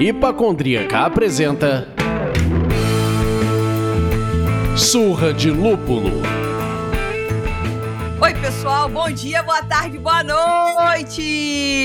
Hipacondríaca apresenta Surra de Lúpulo. Pessoal, bom dia, boa tarde, boa noite!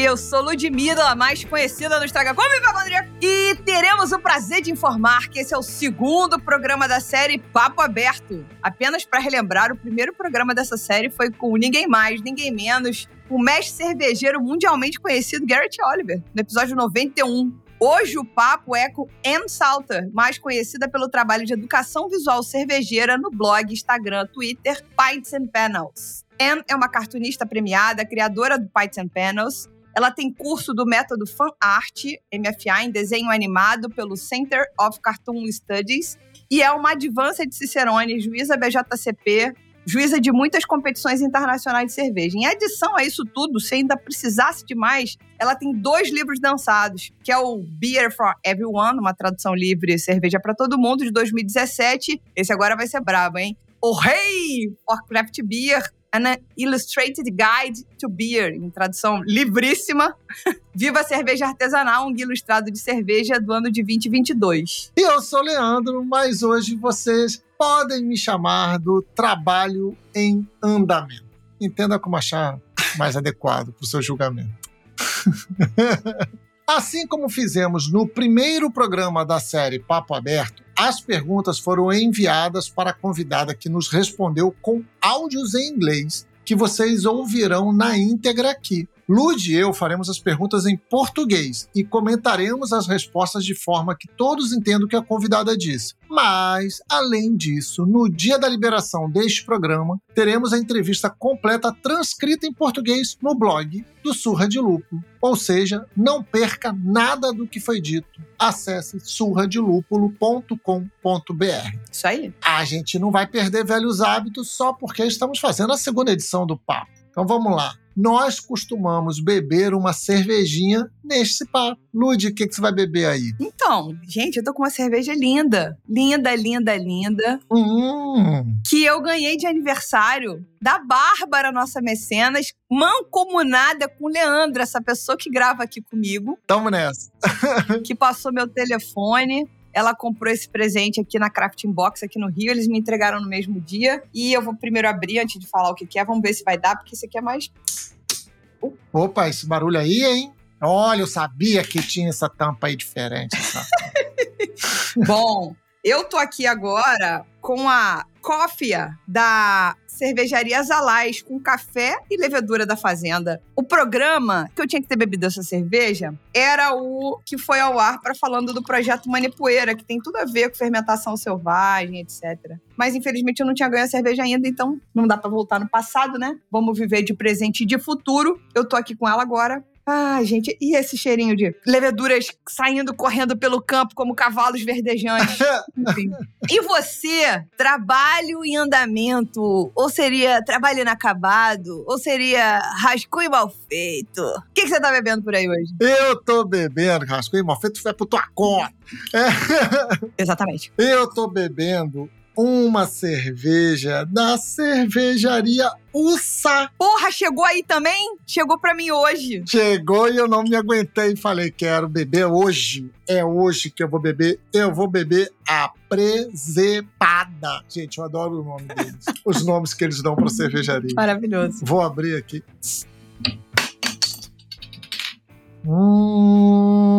Eu sou Ludmilla, mais conhecida no Instagram como Hipacondríaca, e teremos o prazer de informar que esse é o segundo programa da série Papo Aberto. Apenas para relembrar, o primeiro programa dessa série foi com ninguém mais, ninguém menos, o mestre cervejeiro mundialmente conhecido Garrett Oliver, no episódio 91. Hoje o papo é com Ann Salter, mais conhecida pelo trabalho de educação visual cervejeira no blog, Instagram, Twitter, Pints and Panels. Ann é uma cartunista premiada, criadora do and Panels. Ela tem curso do método Fan Art, MFA, em desenho animado pelo Center of Cartoon Studies e é uma advância de Cicerone, juíza BJCP, juíza de muitas competições internacionais de cerveja. Em adição a isso tudo, se ainda precisasse de mais, ela tem dois livros lançados, que é o Beer for Everyone, uma tradução livre, cerveja para todo mundo, de 2017. Esse agora vai ser brabo, hein? O Rei for Craft Beer, An Illustrated Guide to Beer, em tradução livríssima. Viva a Cerveja Artesanal, um guia ilustrado de cerveja do ano de 2022. E eu sou Leandro, mas hoje vocês podem me chamar do trabalho em andamento. Entenda como achar mais adequado para o seu julgamento. assim como fizemos no primeiro programa da série Papo Aberto, as perguntas foram enviadas para a convidada que nos respondeu com áudios em inglês que vocês ouvirão na íntegra aqui. Lud e eu faremos as perguntas em português e comentaremos as respostas de forma que todos entendam o que a convidada disse. Mas, além disso, no dia da liberação deste programa, teremos a entrevista completa transcrita em português no blog do Surra de Lúpulo. Ou seja, não perca nada do que foi dito. Acesse surradelúpulo.com.br. Isso aí. A gente não vai perder velhos hábitos só porque estamos fazendo a segunda edição do papo. Então vamos lá nós costumamos beber uma cervejinha neste papo. Lud, o que, que você vai beber aí? Então, gente, eu tô com uma cerveja linda. Linda, linda, linda. Hum. Que eu ganhei de aniversário da Bárbara, nossa mecenas, mancomunada com o Leandro, essa pessoa que grava aqui comigo. Tamo nessa. que passou meu telefone. Ela comprou esse presente aqui na Crafting Box, aqui no Rio. Eles me entregaram no mesmo dia. E eu vou primeiro abrir antes de falar o que, é. Vamos ver se vai dar, porque esse aqui é mais. Opa, esse barulho aí, hein? Olha, eu sabia que tinha essa tampa aí diferente. Bom, eu tô aqui agora com a cófia da cervejaria Zalais com café e levedura da fazenda. O programa que eu tinha que ter bebido essa cerveja era o que foi ao ar para falando do projeto Manipoeira, que tem tudo a ver com fermentação selvagem, etc. Mas infelizmente eu não tinha ganho a cerveja ainda, então não dá para voltar no passado, né? Vamos viver de presente e de futuro. Eu tô aqui com ela agora ah, gente, e esse cheirinho de leveduras saindo correndo pelo campo como cavalos verdejantes? Enfim. E você, trabalho em andamento? Ou seria trabalho inacabado? Ou seria rascunho mal feito? O que, que você tá bebendo por aí hoje? Eu tô bebendo rascunho mal feito, foi por tua conta. É. Exatamente. Eu tô bebendo uma cerveja da cervejaria Usa. Porra, chegou aí também? Chegou pra mim hoje. Chegou e eu não me aguentei e falei: quero beber hoje. É hoje que eu vou beber. Eu vou beber a Presepada. Gente, eu adoro o nome deles. Os nomes que eles dão pra cervejaria. Maravilhoso. Vou abrir aqui. Hum.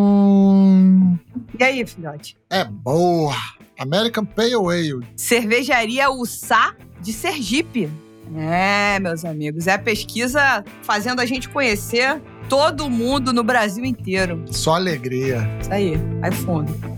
E aí, filhote? É boa. American Pale Ale. Cervejaria Ussá de Sergipe. É, meus amigos, é a pesquisa fazendo a gente conhecer todo mundo no Brasil inteiro. Só alegria. Isso aí, vai fundo.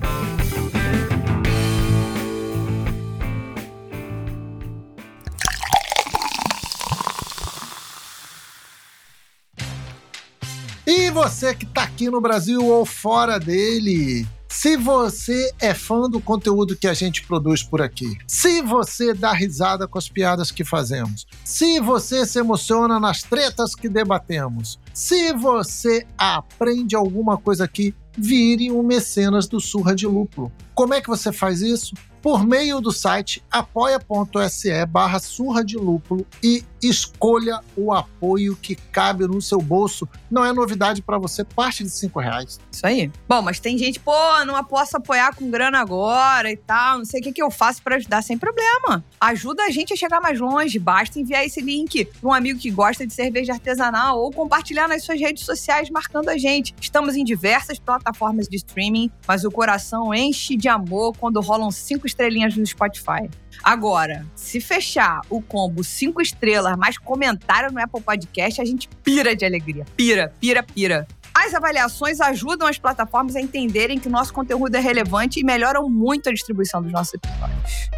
E você que tá aqui no Brasil ou fora dele, se você é fã do conteúdo que a gente produz por aqui, se você dá risada com as piadas que fazemos, se você se emociona nas tretas que debatemos, se você aprende alguma coisa aqui, vire um mecenas do Surra de Lúpulo. Como é que você faz isso? Por meio do site apoia.se barra surra de lúpulo e escolha o apoio que cabe no seu bolso. Não é novidade para você, parte de cinco reais. Isso aí. Bom, mas tem gente, pô, não posso apoiar com grana agora e tal, não sei o que, que eu faço para ajudar sem problema. Ajuda a gente a chegar mais longe, basta enviar esse link para um amigo que gosta de cerveja artesanal ou compartilhar nas suas redes sociais marcando a gente. Estamos em diversas plataformas de streaming, mas o coração enche de amor quando rolam cinco estrelinhas no Spotify. Agora, se fechar o combo cinco estrelas mais comentário no Apple Podcast, a gente pira de alegria. Pira, pira, pira. As avaliações ajudam as plataformas a entenderem que o nosso conteúdo é relevante e melhoram muito a distribuição dos nossos episódios.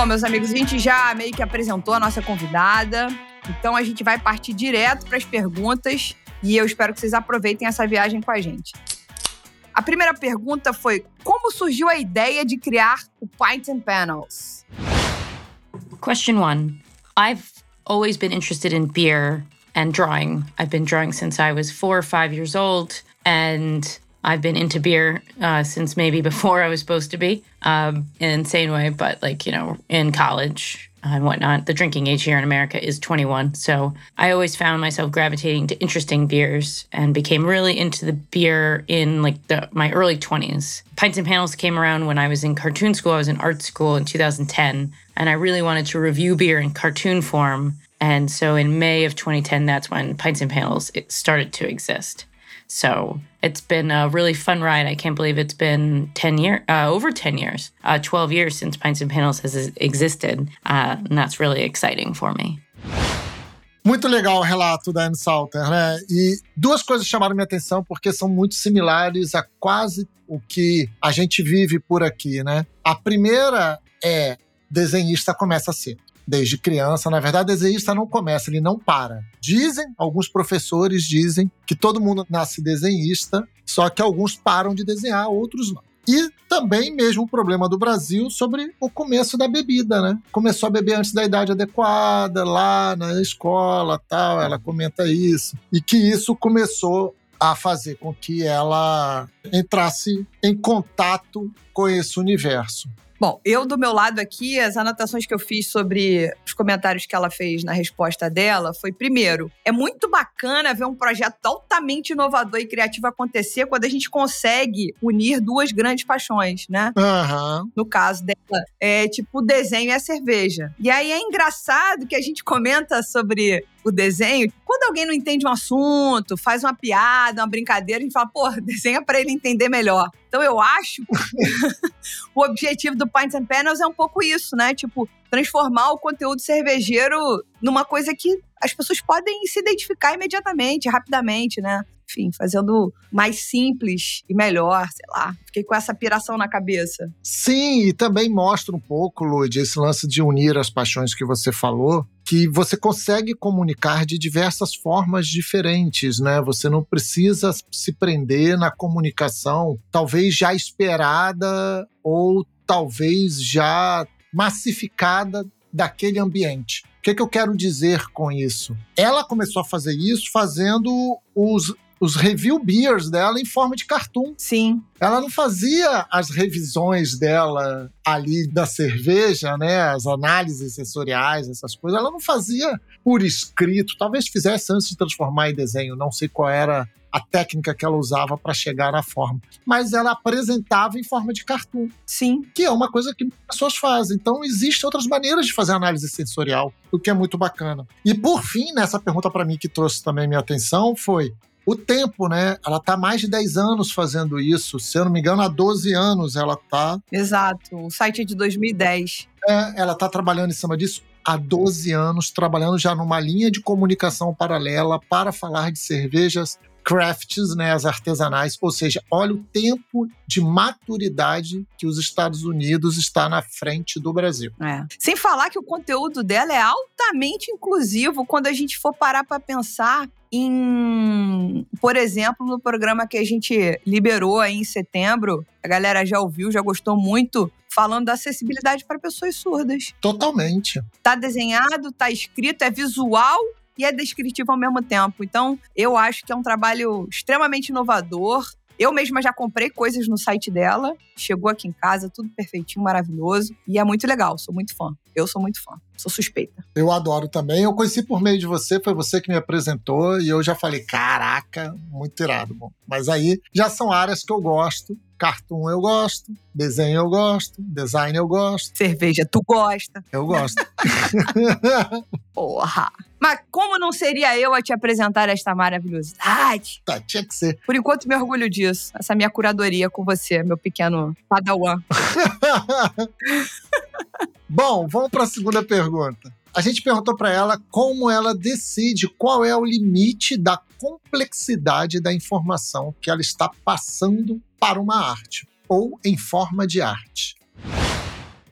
Bom, meus amigos, a gente já meio que apresentou a nossa convidada. Então a gente vai partir direto para as perguntas e eu espero que vocês aproveitem essa viagem com a gente. A primeira pergunta foi: como surgiu a ideia de criar o Pints and Panels? Question one I've always been interested in beer and drawing. I've been drawing since I was four or five years old, and I've been into beer uh, since maybe before I was supposed to be um, in an insane way, but like, you know, in college, and whatnot. The drinking age here in America is 21. So I always found myself gravitating to interesting beers and became really into the beer in like the, my early 20s. Pints and Panels came around when I was in cartoon school. I was in art school in 2010, and I really wanted to review beer in cartoon form. And so in May of 2010, that's when Pints and Panels started to exist. So it's been a really fun ride. I can't believe it's been 10 years, uh, over 10 years, uh, 12 years since Pints and Panels has existed. Uh, and that's really exciting for me. Muito legal o relato da Anne Salter, né? E duas coisas chamaram minha atenção porque são muito similares a quase o que a gente vive por aqui, né? A primeira é desenhista começa cedo desde criança. Na verdade, desenhista não começa, ele não para. Dizem, alguns professores dizem que todo mundo nasce desenhista, só que alguns param de desenhar, outros não. E também mesmo o problema do Brasil sobre o começo da bebida, né? Começou a beber antes da idade adequada, lá na escola, tal, ela comenta isso. E que isso começou a fazer com que ela entrasse em contato com esse universo. Bom, eu do meu lado aqui, as anotações que eu fiz sobre os comentários que ela fez na resposta dela foi: primeiro, é muito bacana ver um projeto altamente inovador e criativo acontecer quando a gente consegue unir duas grandes paixões, né? Uhum. No caso dela, é tipo o desenho e a cerveja. E aí é engraçado que a gente comenta sobre o desenho, quando alguém não entende um assunto, faz uma piada, uma brincadeira, a gente fala, pô, desenha para ele entender melhor. Então eu acho o objetivo do Pints and Panels é um pouco isso, né? Tipo, transformar o conteúdo cervejeiro numa coisa que as pessoas podem se identificar imediatamente, rapidamente, né? Enfim, fazendo mais simples e melhor, sei lá. Fiquei com essa piração na cabeça. Sim, e também mostra um pouco, Lud, esse lance de unir as paixões que você falou, que você consegue comunicar de diversas formas diferentes, né? Você não precisa se prender na comunicação, talvez já esperada ou talvez já massificada daquele ambiente. O que, que eu quero dizer com isso? Ela começou a fazer isso fazendo os os review beers dela em forma de cartoon. Sim. Ela não fazia as revisões dela ali da cerveja, né, as análises sensoriais, essas coisas. Ela não fazia por escrito, talvez fizesse antes de transformar em desenho, não sei qual era a técnica que ela usava para chegar à forma. Mas ela apresentava em forma de cartoon. Sim. Que é uma coisa que pessoas fazem. Então, existem outras maneiras de fazer análise sensorial, o que é muito bacana. E, por fim, nessa pergunta para mim que trouxe também minha atenção foi o tempo, né? Ela está mais de 10 anos fazendo isso. Se eu não me engano, há 12 anos ela está. Exato. O site é de 2010. É, ela está trabalhando em cima disso há 12 anos, trabalhando já numa linha de comunicação paralela para falar de cervejas crafts, né, as artesanais, ou seja, olha o tempo de maturidade que os Estados Unidos está na frente do Brasil. É. Sem falar que o conteúdo dela é altamente inclusivo quando a gente for parar para pensar em, por exemplo, no programa que a gente liberou aí em setembro, a galera já ouviu, já gostou muito, falando da acessibilidade para pessoas surdas. Totalmente. Tá desenhado, tá escrito, é visual e é descritivo ao mesmo tempo. Então, eu acho que é um trabalho extremamente inovador. Eu mesma já comprei coisas no site dela, chegou aqui em casa, tudo perfeitinho, maravilhoso. E é muito legal, sou muito fã. Eu sou muito fã, sou suspeita. Eu adoro também. Eu conheci por meio de você, foi você que me apresentou e eu já falei: caraca, muito irado. Bom, mas aí já são áreas que eu gosto. Cartoon eu gosto, desenho eu gosto, design eu gosto. Cerveja, tu gosta. Eu gosto. Porra! Mas como não seria eu a te apresentar esta maravilhosidade? tá, tinha que ser. Por enquanto, me orgulho disso. Essa minha curadoria com você, meu pequeno padawan. Bom, vamos para a segunda pergunta. A gente perguntou para ela como ela decide qual é o limite da complexidade da informação que ela está passando para uma arte ou em forma de arte.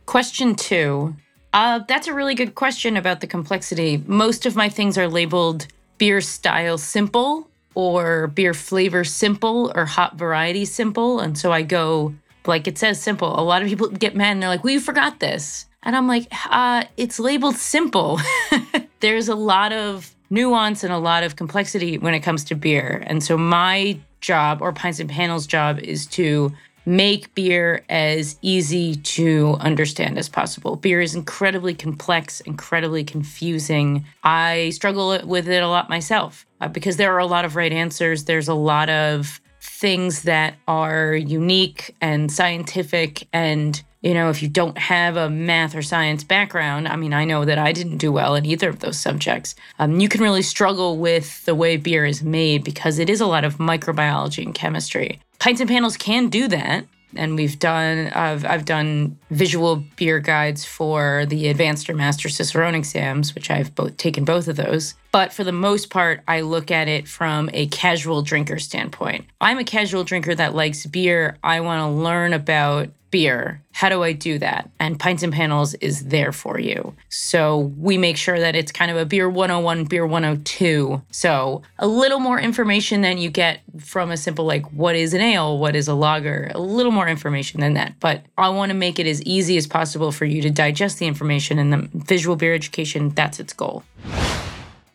Question two. Uh, that's a really good question about the complexity. Most of my things are labeled beer style simple or beer flavor simple or hot variety simple. And so I go, like it says simple. A lot of people get mad and they're like, well, you forgot this. And I'm like, uh, it's labeled simple. There's a lot of nuance and a lot of complexity when it comes to beer. And so my job or Pints and Panels job is to make beer as easy to understand as possible. Beer is incredibly complex, incredibly confusing. I struggle with it a lot myself uh, because there are a lot of right answers. There's a lot of things that are unique and scientific and you know, if you don't have a math or science background, I mean, I know that I didn't do well in either of those subjects. Um, you can really struggle with the way beer is made because it is a lot of microbiology and chemistry. Pints and panels can do that. And we've done, I've, I've done visual beer guides for the advanced or master Cicerone exams, which I've both taken both of those. But for the most part, I look at it from a casual drinker standpoint. I'm a casual drinker that likes beer. I want to learn about beer. How do I do that? And Pints and Panels is there for you. So we make sure that it's kind of a beer 101, beer 102. So a little more information than you get from a simple, like, what is an ale? What is a lager? A little more information than that. But I want to make it as easy as possible for you to digest the information and the visual beer education, that's its goal.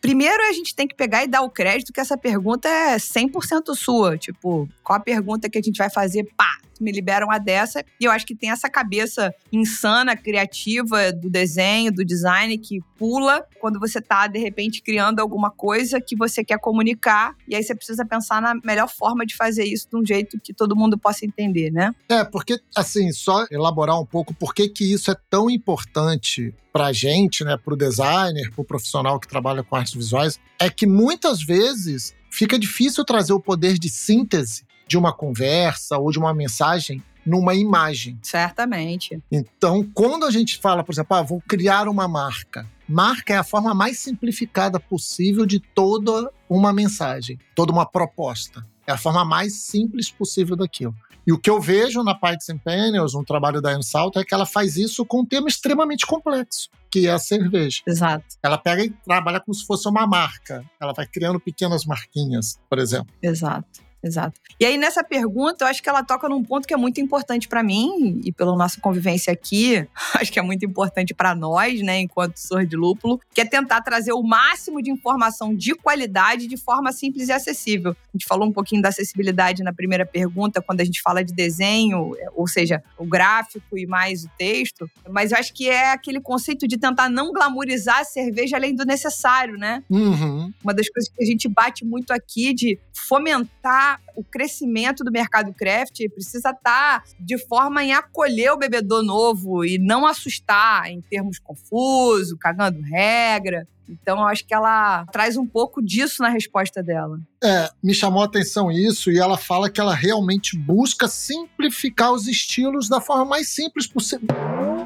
Primeiro, a gente tem que pegar e dar o crédito que essa pergunta é 100% sua. Tipo, qual a pergunta que a gente vai fazer? Pá, me liberam a dessa. E eu acho que tem essa cabeça insana, criativa do desenho, do design, que pula quando você tá, de repente, criando alguma coisa que você quer comunicar. E aí você precisa pensar na melhor forma de fazer isso de um jeito que todo mundo possa entender, né? É, porque, assim, só elaborar um pouco por que, que isso é tão importante para a gente, né, para o designer, para o profissional que trabalha com artes visuais, é que muitas vezes fica difícil trazer o poder de síntese de uma conversa ou de uma mensagem numa imagem. Certamente. Então, quando a gente fala, por exemplo, ah, vou criar uma marca, marca é a forma mais simplificada possível de toda uma mensagem, toda uma proposta. É a forma mais simples possível daquilo. E o que eu vejo na Pints and Panels, no trabalho da Anne Salto, é que ela faz isso com um tema extremamente complexo, que é a cerveja. Exato. Ela pega e trabalha como se fosse uma marca. Ela vai criando pequenas marquinhas, por exemplo. Exato. Exato. E aí, nessa pergunta, eu acho que ela toca num ponto que é muito importante para mim e pela nossa convivência aqui, acho que é muito importante para nós, né, enquanto sor de lúpulo, que é tentar trazer o máximo de informação de qualidade de forma simples e acessível. A gente falou um pouquinho da acessibilidade na primeira pergunta, quando a gente fala de desenho, ou seja, o gráfico e mais o texto, mas eu acho que é aquele conceito de tentar não glamorizar a cerveja além do necessário, né? Uhum. Uma das coisas que a gente bate muito aqui de fomentar o crescimento do mercado craft precisa estar tá de forma em acolher o bebedor novo e não assustar em termos confuso, cagando regra. Então, eu acho que ela traz um pouco disso na resposta dela. É, me chamou a atenção isso e ela fala que ela realmente busca simplificar os estilos da forma mais simples possível.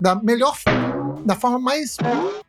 Da melhor da forma mais.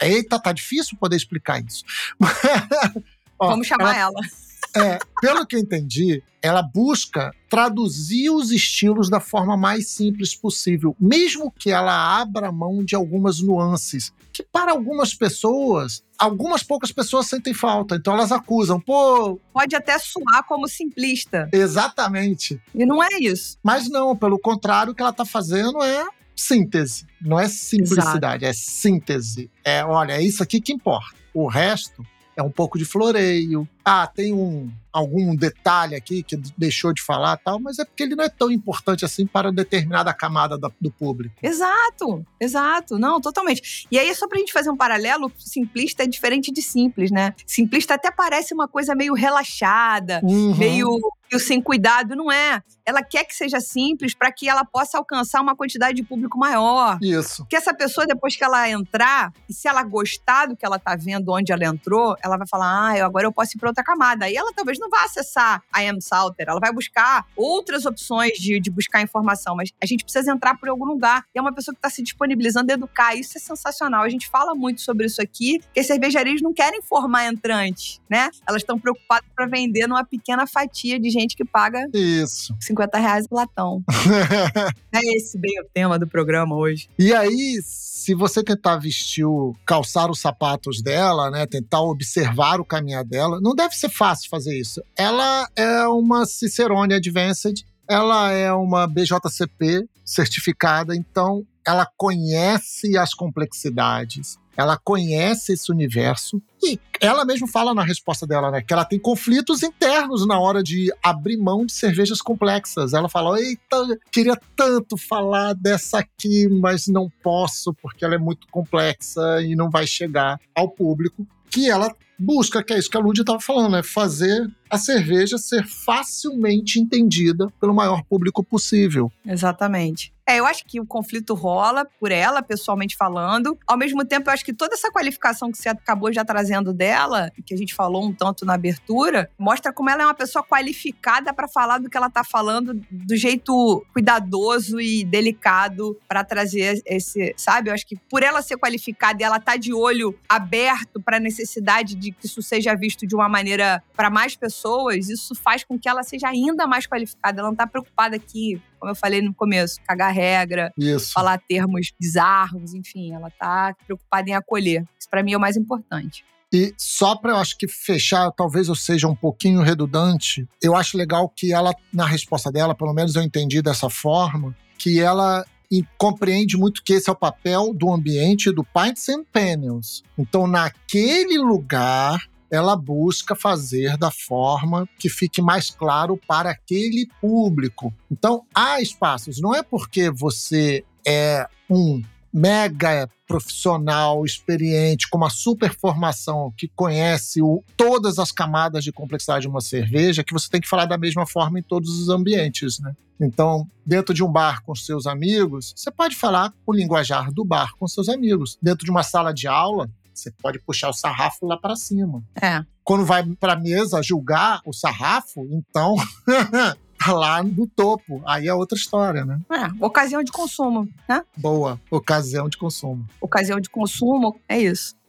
Eita, tá difícil poder explicar isso. Ó, Vamos chamar ela. ela é, pelo que eu entendi, ela busca traduzir os estilos da forma mais simples possível, mesmo que ela abra mão de algumas nuances, que para algumas pessoas, algumas poucas pessoas sentem falta, então elas acusam, pô. Pode até soar como simplista. Exatamente. E não é isso. Mas não, pelo contrário, o que ela está fazendo é síntese. Não é simplicidade, é síntese. É, olha, é isso aqui que importa. O resto é um pouco de floreio. Ah, tem um algum detalhe aqui que deixou de falar tal, mas é porque ele não é tão importante assim para determinada camada da, do público. Exato, exato. Não, totalmente. E aí, só pra gente fazer um paralelo, simplista é diferente de simples, né? Simplista até parece uma coisa meio relaxada, Uhum. meio, sem cuidado. Não é. Ela quer que seja simples para que ela possa alcançar uma quantidade de público maior. Isso. Que essa pessoa, depois que ela entrar, e se ela gostar do que ela tá vendo, onde ela entrou, ela vai falar: ah, eu- agora eu posso ir pra outra camada. Aí ela talvez não vá acessar a M Salter, ela vai buscar outras opções de, de buscar informação, mas a gente precisa entrar por algum lugar. E é uma pessoa que está se disponibilizando a educar. Isso é sensacional. A gente fala muito sobre isso aqui, que as cervejarias não querem formar entrantes, né? Elas estão preocupadas para vender numa pequena fatia de gente que paga Isso. 50 reais o latão. é esse bem o tema do programa hoje. E aí, se você tentar vestir, o, calçar os sapatos dela, né, tentar observar o caminhar dela, não deve ser fácil fazer isso. Ela é uma Cicerone Advanced, ela é uma BJCP certificada, então ela conhece as complexidades. Ela conhece esse universo e ela mesma fala na resposta dela, né, que ela tem conflitos internos na hora de abrir mão de cervejas complexas. Ela fala: "Eita, queria tanto falar dessa aqui, mas não posso porque ela é muito complexa e não vai chegar ao público que ela busca, que é isso que a Lúdia estava falando, é fazer a cerveja ser facilmente entendida pelo maior público possível. Exatamente. É, eu acho que o conflito rola por ela, pessoalmente falando. Ao mesmo tempo, eu acho que toda essa qualificação que você acabou já trazendo dela, que a gente falou um tanto na abertura, mostra como ela é uma pessoa qualificada para falar do que ela tá falando do jeito cuidadoso e delicado para trazer esse, sabe? Eu acho que por ela ser qualificada e ela tá de olho aberto para a necessidade de que isso seja visto de uma maneira para mais pessoas, isso faz com que ela seja ainda mais qualificada. Ela não tá preocupada aqui, como eu falei no começo, cagar regra, Isso. falar termos bizarros, enfim, ela tá preocupada em acolher. Isso para mim é o mais importante. E só para eu acho que fechar, talvez eu seja um pouquinho redundante, eu acho legal que ela, na resposta dela, pelo menos eu entendi dessa forma, que ela e compreende muito que esse é o papel do ambiente do Pints and Panels. Então, naquele lugar, ela busca fazer da forma que fique mais claro para aquele público. Então, há espaços. Não é porque você é um mega profissional, experiente, com uma super formação, que conhece o- todas as camadas de complexidade de uma cerveja, que você tem que falar da mesma forma em todos os ambientes, né? Então, dentro de um bar com seus amigos, você pode falar o linguajar do bar com seus amigos. Dentro de uma sala de aula, você pode puxar o sarrafo lá para cima. É. Quando vai para a mesa julgar o sarrafo, então tá lá no topo. Aí é outra história, né? É, ocasião de consumo, né? Boa ocasião de consumo. Ocasião de consumo, é isso.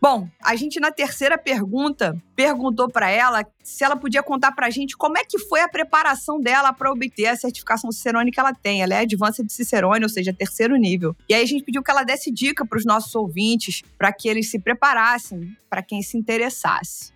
Bom, a gente na terceira pergunta perguntou para ela se ela podia contar pra gente como é que foi a preparação dela para obter a certificação Cicerone que ela tem. Ela é Advanced de Cicerone, ou seja, terceiro nível. E aí a gente pediu que ela desse dica para os nossos ouvintes para que eles se preparassem, para quem se interessasse.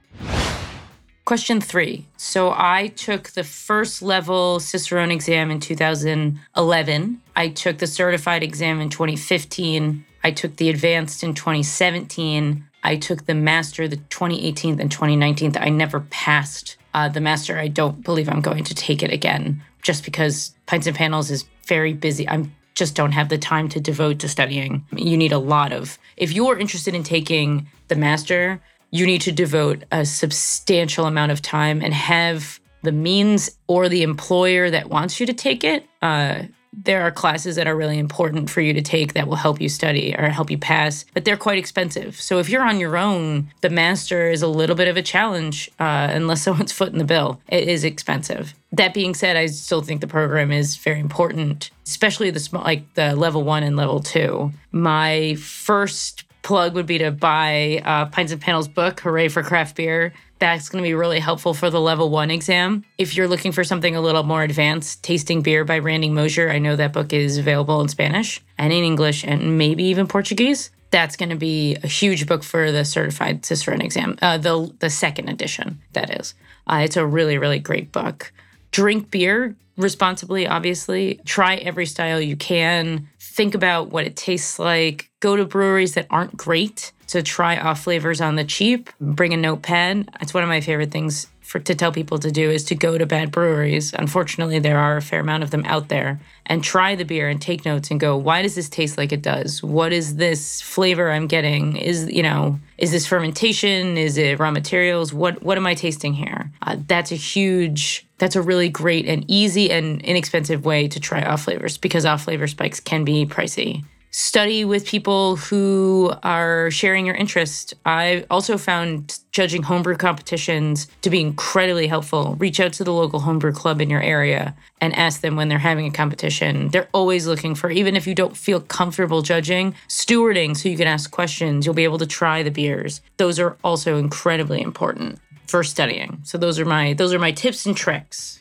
Question three. So I took the first level Cicerone exam in 2011. I took the certified exam in 2015. I took the advanced in 2017. I took the master the 2018th and 2019th. I never passed uh, the master. I don't believe I'm going to take it again just because Pints and Panels is very busy. I'm just don't have the time to devote to studying. You need a lot of. If you're interested in taking the master, you need to devote a substantial amount of time and have the means or the employer that wants you to take it. Uh, there are classes that are really important for you to take that will help you study or help you pass, but they're quite expensive. So if you're on your own, the master is a little bit of a challenge uh, unless someone's foot in the bill. It is expensive. That being said, I still think the program is very important, especially the small, like the level one and level two. My first plug would be to buy uh, Pints and Panels book, Hooray for Craft Beer. That's going to be really helpful for the level one exam. If you're looking for something a little more advanced, Tasting Beer by Randy Mosier, I know that book is available in Spanish and in English and maybe even Portuguese. That's going to be a huge book for the certified Cicerone exam, uh, the the second edition. That is, uh, it's a really really great book. Drink beer responsibly, obviously. Try every style you can. Think about what it tastes like. Go to breweries that aren't great to try off flavors on the cheap. Bring a notepad. It's one of my favorite things for to tell people to do is to go to bad breweries. Unfortunately, there are a fair amount of them out there and try the beer and take notes and go, why does this taste like it does? What is this flavor I'm getting? Is you know, is this fermentation? Is it raw materials? What what am I tasting here? Uh, that's a huge that's a really great and easy and inexpensive way to try off flavors because off flavor spikes can be pricey study with people who are sharing your interest. I also found judging homebrew competitions to be incredibly helpful. Reach out to the local homebrew club in your area and ask them when they're having a competition. They're always looking for, even if you don't feel comfortable judging, stewarding so you can ask questions. You'll be able to try the beers. Those are also incredibly important for studying. So those are my those are my tips and tricks.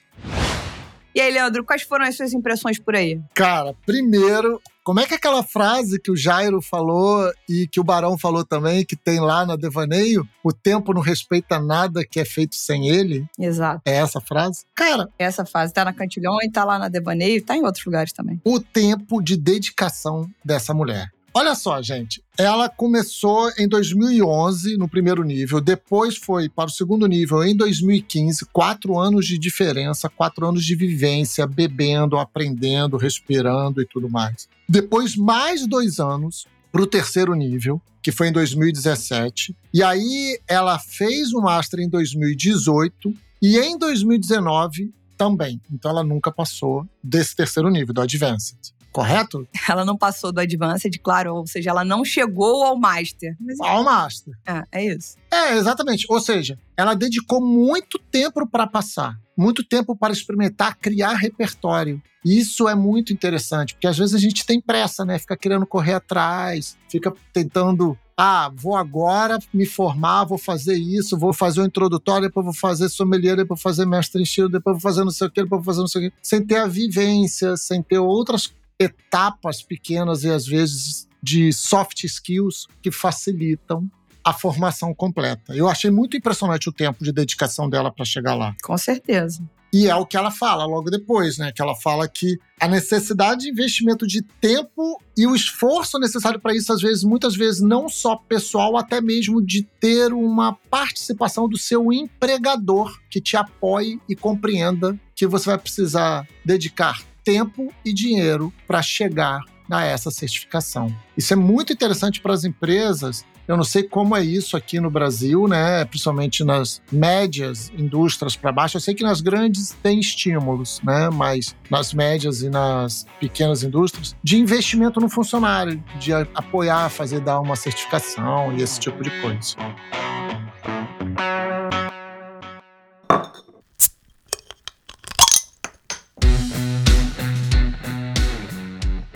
E aí, Leandro, quais foram as suas impressões por aí? Cara, primeiro, como é que é aquela frase que o Jairo falou e que o Barão falou também, que tem lá na Devaneio? O tempo não respeita nada que é feito sem ele? Exato. É essa frase? Cara. Essa frase tá na Cantilhão e tá lá na Devaneio, tá em outros lugares também. O tempo de dedicação dessa mulher. Olha só, gente. Ela começou em 2011 no primeiro nível, depois foi para o segundo nível em 2015. Quatro anos de diferença, quatro anos de vivência, bebendo, aprendendo, respirando e tudo mais. Depois, mais dois anos para o terceiro nível, que foi em 2017. E aí ela fez o Master em 2018 e em 2019 também. Então ela nunca passou desse terceiro nível, do Advanced correto? Ela não passou do Advanced, claro, ou seja, ela não chegou ao Master. Mas... Ao Master. É, é isso. É, exatamente. Ou seja, ela dedicou muito tempo para passar, muito tempo para experimentar, criar repertório. Isso é muito interessante, porque às vezes a gente tem pressa, né? Fica querendo correr atrás, fica tentando ah, vou agora me formar, vou fazer isso, vou fazer o introdutório, depois vou fazer sommelier, depois vou fazer mestre em estilo, depois vou fazer não sei o que, depois vou fazer não sei o que, sem ter a vivência, sem ter outras etapas pequenas e às vezes de soft skills que facilitam a formação completa. Eu achei muito impressionante o tempo de dedicação dela para chegar lá. Com certeza. E é o que ela fala logo depois, né? Que ela fala que a necessidade de investimento de tempo e o esforço necessário para isso, às vezes, muitas vezes, não só pessoal, até mesmo de ter uma participação do seu empregador que te apoie e compreenda que você vai precisar dedicar tempo e dinheiro para chegar a essa certificação. Isso é muito interessante para as empresas. Eu não sei como é isso aqui no Brasil, né? Principalmente nas médias indústrias para baixo. Eu sei que nas grandes tem estímulos, né? Mas nas médias e nas pequenas indústrias, de investimento no funcionário, de apoiar, fazer dar uma certificação e esse tipo de coisa.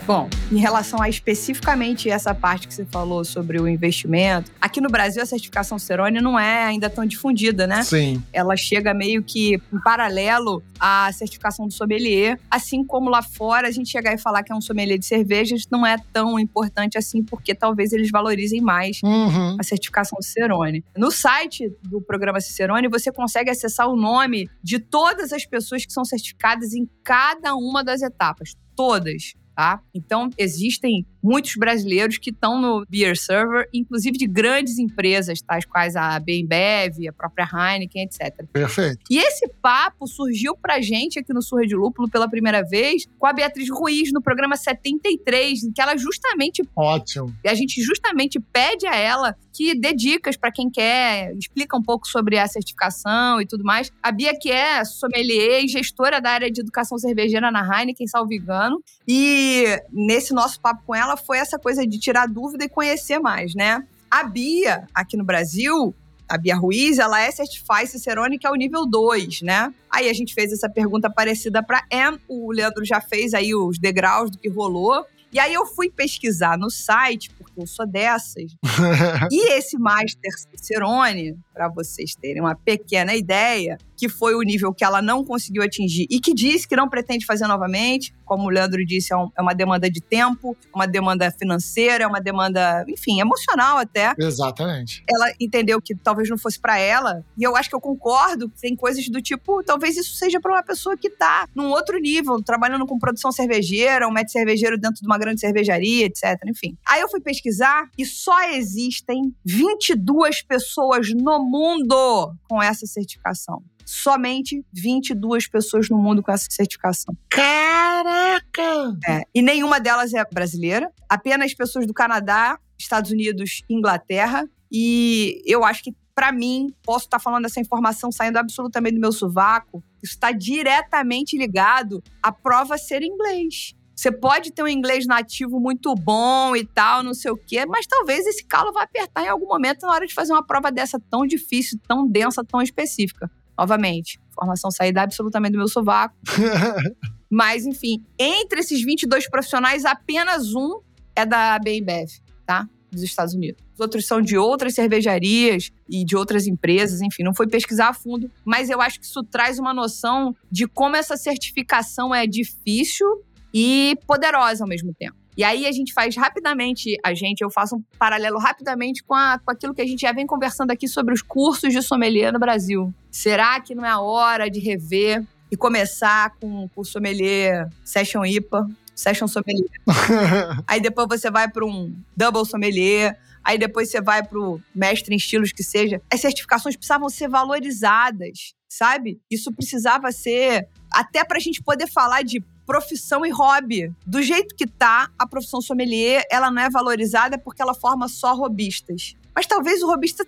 Bom, em relação a especificamente essa parte que você falou sobre o investimento, aqui no Brasil a certificação Cerone não é ainda tão difundida, né? Sim. Ela chega meio que em paralelo à certificação do sommelier, assim como lá fora a gente chegar e falar que é um sommelier de cervejas não é tão importante assim, porque talvez eles valorizem mais uhum. a certificação Cicerone. No site do programa Cicerone, você consegue acessar o nome de todas as pessoas que são certificadas em cada uma das etapas. Todas tá? Então, existem muitos brasileiros que estão no Beer Server, inclusive de grandes empresas, tais quais a Bembev, a própria Heineken, etc. Perfeito. E esse papo surgiu pra gente aqui no Surra de Lúpulo pela primeira vez com a Beatriz Ruiz no programa 73, em que ela justamente. Ótimo. A gente justamente pede a ela que dê dicas para quem quer, explica um pouco sobre a certificação e tudo mais. A Bia, que é sommelier e gestora da área de educação cervejeira na Heineken, salvo engano. E nesse nosso papo com ela foi essa coisa de tirar dúvida e conhecer mais, né? A Bia, aqui no Brasil, a Bia Ruiz, ela é Certified Cicerone, que é o nível 2, né? Aí a gente fez essa pergunta parecida para M, o Leandro já fez aí os degraus do que rolou. E aí eu fui pesquisar no site, porque eu sou dessas. e esse Master Cicerone, para vocês terem uma pequena ideia, que foi o nível que ela não conseguiu atingir e que disse que não pretende fazer novamente. Como o Leandro disse, é, um, é uma demanda de tempo, uma demanda financeira, é uma demanda, enfim, emocional até. Exatamente. Ela entendeu que talvez não fosse para ela, e eu acho que eu concordo. Tem coisas do tipo, talvez isso seja para uma pessoa que tá num outro nível, trabalhando com produção cervejeira, um médico cervejeiro dentro de uma grande cervejaria, etc. Enfim. Aí eu fui pesquisar e só existem 22 pessoas no mundo com essa certificação somente 22 pessoas no mundo com essa certificação. Caraca! É, e nenhuma delas é brasileira. Apenas pessoas do Canadá, Estados Unidos e Inglaterra. E eu acho que, para mim, posso estar tá falando essa informação saindo absolutamente do meu sovaco. Isso está diretamente ligado à prova ser inglês. Você pode ter um inglês nativo muito bom e tal, não sei o quê, mas talvez esse calo vá apertar em algum momento na hora de fazer uma prova dessa tão difícil, tão densa, tão específica. Novamente, formação saída absolutamente do meu sovaco. mas, enfim, entre esses 22 profissionais, apenas um é da BMBev, tá? Dos Estados Unidos. Os outros são de outras cervejarias e de outras empresas, enfim, não foi pesquisar a fundo, mas eu acho que isso traz uma noção de como essa certificação é difícil e poderosa ao mesmo tempo. E aí a gente faz rapidamente, a gente, eu faço um paralelo rapidamente com, a, com aquilo que a gente já vem conversando aqui sobre os cursos de sommelier no Brasil. Será que não é a hora de rever e começar com o sommelier Session IPA, Session Sommelier? aí depois você vai para um Double Sommelier, aí depois você vai para o mestre em estilos que seja. As certificações precisavam ser valorizadas, sabe? Isso precisava ser até para a gente poder falar de profissão e hobby. Do jeito que tá, a profissão sommelier, ela não é valorizada porque ela forma só robistas. Mas talvez o robista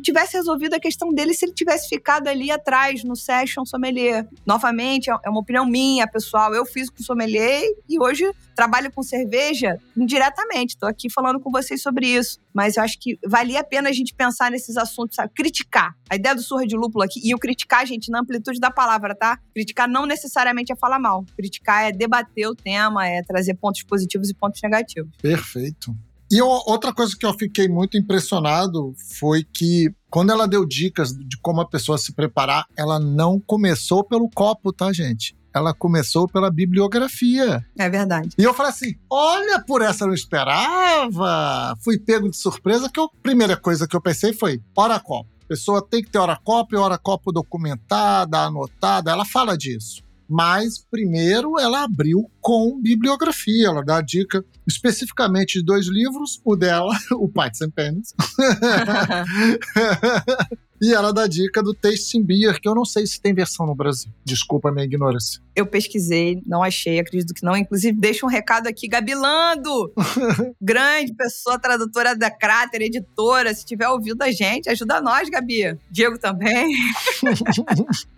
tivesse resolvido a questão dele se ele tivesse ficado ali atrás, no session sommelier. Novamente, é, é uma opinião minha, pessoal. Eu fiz com sommelier e hoje trabalho com cerveja indiretamente. Estou aqui falando com vocês sobre isso. Mas eu acho que valia a pena a gente pensar nesses assuntos, sabe? Criticar. A ideia do surra de lúpulo aqui, e o criticar, gente, na amplitude da palavra, tá? Criticar não necessariamente é falar mal. Criticar é debater o tema, é trazer pontos positivos e pontos negativos. Perfeito. E outra coisa que eu fiquei muito impressionado foi que quando ela deu dicas de como a pessoa se preparar, ela não começou pelo copo, tá, gente? Ela começou pela bibliografia. É verdade. E eu falei assim: olha, por essa eu não esperava. Fui pego de surpresa, que a primeira coisa que eu pensei foi: hora copo. A pessoa tem que ter hora copo e hora copo documentada, anotada. Ela fala disso mas primeiro ela abriu com bibliografia. Ela dá a dica especificamente de dois livros, o dela, o Pints and Pens, E ela dá dica do Tasting Beer, que eu não sei se tem versão no Brasil. Desculpa a minha ignorância. Eu pesquisei, não achei, acredito que não. Inclusive, deixa um recado aqui, Gabilando! Grande pessoa, tradutora da Cráter, editora. Se tiver ouvindo a gente, ajuda nós, Gabi. Diego também.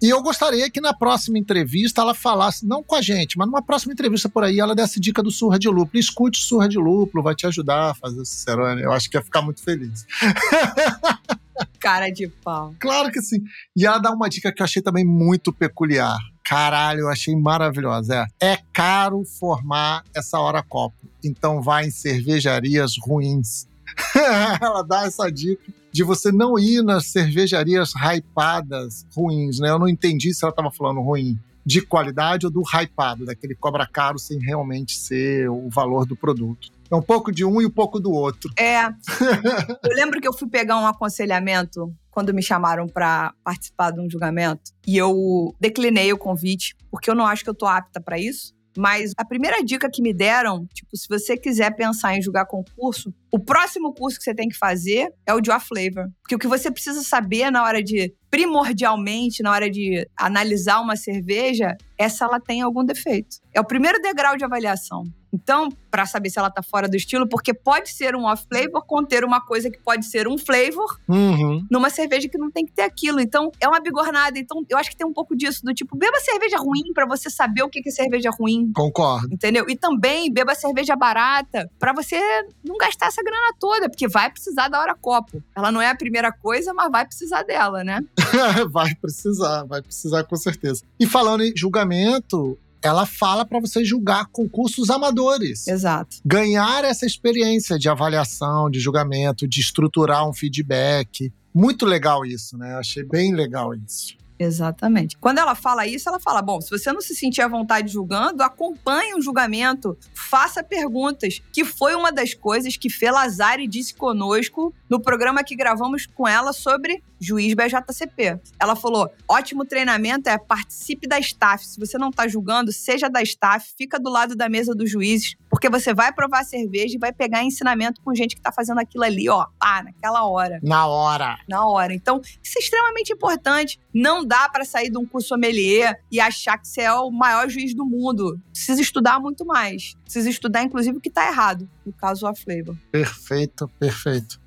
e eu gostaria que na próxima entrevista ela falasse, não com a gente, mas numa próxima entrevista por aí, ela desse dica do surra de lúpulo. Escute surra de lúpulo, vai te ajudar a fazer Cicerone. Eu acho que ia ficar muito feliz. Cara de pau. Claro que sim. E ela dá uma dica que eu achei também muito peculiar. Caralho, eu achei maravilhosa. É, é caro formar essa hora copo. Então vai em cervejarias ruins. ela dá essa dica de você não ir nas cervejarias hypadas ruins, né? Eu não entendi se ela estava falando ruim de qualidade ou do hypado, daquele cobra caro sem realmente ser o valor do produto. É um pouco de um e um pouco do outro. É. eu lembro que eu fui pegar um aconselhamento quando me chamaram para participar de um julgamento e eu declinei o convite porque eu não acho que eu tô apta para isso. Mas a primeira dica que me deram, tipo, se você quiser pensar em julgar concurso, o próximo curso que você tem que fazer é o de Off Flavor. Porque o que você precisa saber na hora de, primordialmente, na hora de analisar uma cerveja, é se ela tem algum defeito. É o primeiro degrau de avaliação. Então, para saber se ela tá fora do estilo, porque pode ser um off flavor conter uma coisa que pode ser um flavor uhum. numa cerveja que não tem que ter aquilo. Então, é uma bigornada. Então, eu acho que tem um pouco disso do tipo, beba cerveja ruim para você saber o que é cerveja ruim. Concordo. Entendeu? E também beba cerveja barata para você não gastar essa grana toda, porque vai precisar da hora copo. Ela não é a primeira coisa, mas vai precisar dela, né? vai precisar, vai precisar com certeza. E falando em julgamento, ela fala para você julgar concursos amadores. Exato. Ganhar essa experiência de avaliação, de julgamento, de estruturar um feedback. Muito legal isso, né? Achei bem legal isso. Exatamente. Quando ela fala isso, ela fala: bom, se você não se sentir à vontade julgando, acompanhe o julgamento, faça perguntas, que foi uma das coisas que Fê Lazari disse conosco no programa que gravamos com ela sobre juiz BJCP. Ela falou: ótimo treinamento é participe da staff. Se você não tá julgando, seja da staff, fica do lado da mesa dos juízes, porque você vai provar cerveja e vai pegar ensinamento com gente que tá fazendo aquilo ali, ó, pá, naquela hora. Na hora. Na hora. Então, isso é extremamente importante. Não dá para sair de um curso sommelier e achar que você é o maior juiz do mundo. Precisa estudar muito mais. Precisa estudar, inclusive, o que tá errado, no caso, a Flavor. Perfeito, perfeito.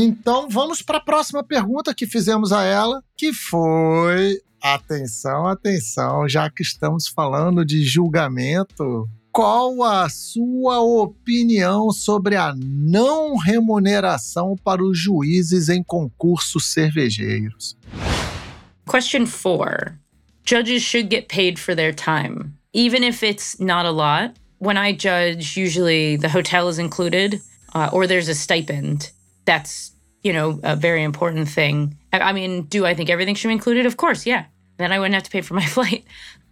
Então, vamos para a próxima pergunta que fizemos a ela, que foi. Atenção, atenção, já que estamos falando de julgamento, qual a sua opinião sobre a não remuneração para os juízes em concursos cervejeiros? Question four Judges should get paid for their time, even if it's not a lot. When I judge, usually the hotel is included uh, or there's a stipend. That's, you know, a very important thing. I, mean, do I think everything should be included? Of course, yeah. Then I wouldn't have to pay for my flight.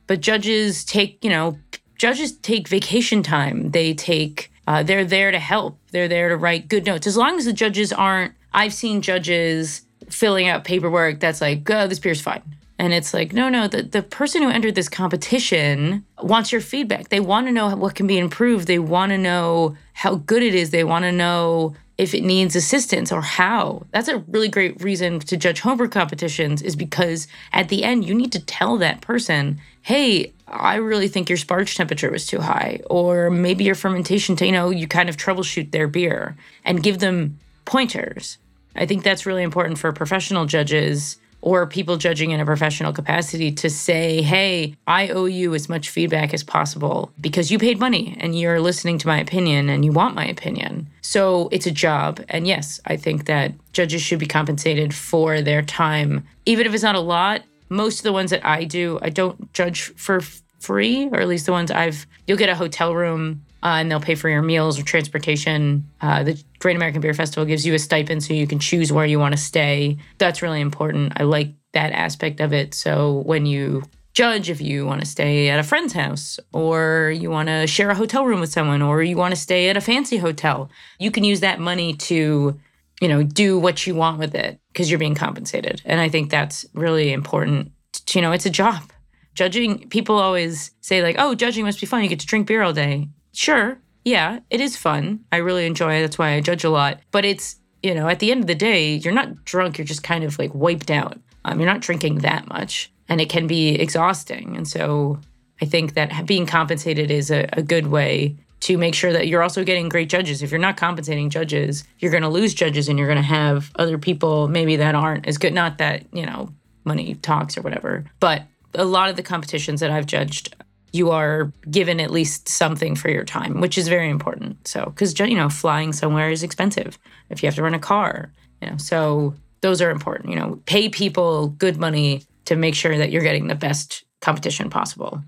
But judges take, you know, judges take vacation time. They take, uh, they're there to help. They're there to write good notes. As long as the judges aren't, I've seen judges filling out paperwork that's like, oh, this beer's fine. And it's like, no, no, the, the person who entered this competition wants your feedback. They want to know what can be improved. They want to know how good it is. They want to know if it needs assistance or how. That's a really great reason to judge homebrew competitions is because at the end you need to tell that person, "Hey, I really think your sparge temperature was too high or maybe your fermentation, you know, you kind of troubleshoot their beer and give them pointers." I think that's really important for professional judges or people judging in a professional capacity to say, hey, I owe you as much feedback as possible because you paid money and you're listening to my opinion and you want my opinion. So it's a job. And yes, I think that judges should be compensated for their time, even if it's not a lot. Most of the ones that I do, I don't judge for free, or at least the ones I've, you'll get a hotel room uh, and they'll pay for your meals or transportation. Uh, the Great American Beer Festival gives you a stipend so you can choose where you want to stay. That's really important. I like that aspect of it. So when you judge if you want to stay at a friend's house or you want to share a hotel room with someone or you want to stay at a fancy hotel, you can use that money to, you know, do what you want with it because you're being compensated. And I think that's really important. To, you know, it's a job. Judging, people always say, like, oh, judging must be fun. You get to drink beer all day sure, yeah, it is fun. I really enjoy it. That's why I judge a lot. But it's, you know, at the end of the day, you're not drunk. You're just kind of like wiped out. Um, you're not drinking that much. And it can be exhausting. And so I think that being compensated is a, a good way to make sure that you're also getting great judges. If you're not compensating judges, you're going to lose judges and you're going to have other people maybe that aren't as good. Not that, you know, money talks or whatever. But a lot of the competitions that I've judged, you are given at least something for your time, which is very important. So, because you know, flying somewhere is expensive. If you have to rent a car, you know, so those are important. You know, pay people good money to make sure that you're getting the best competition possible.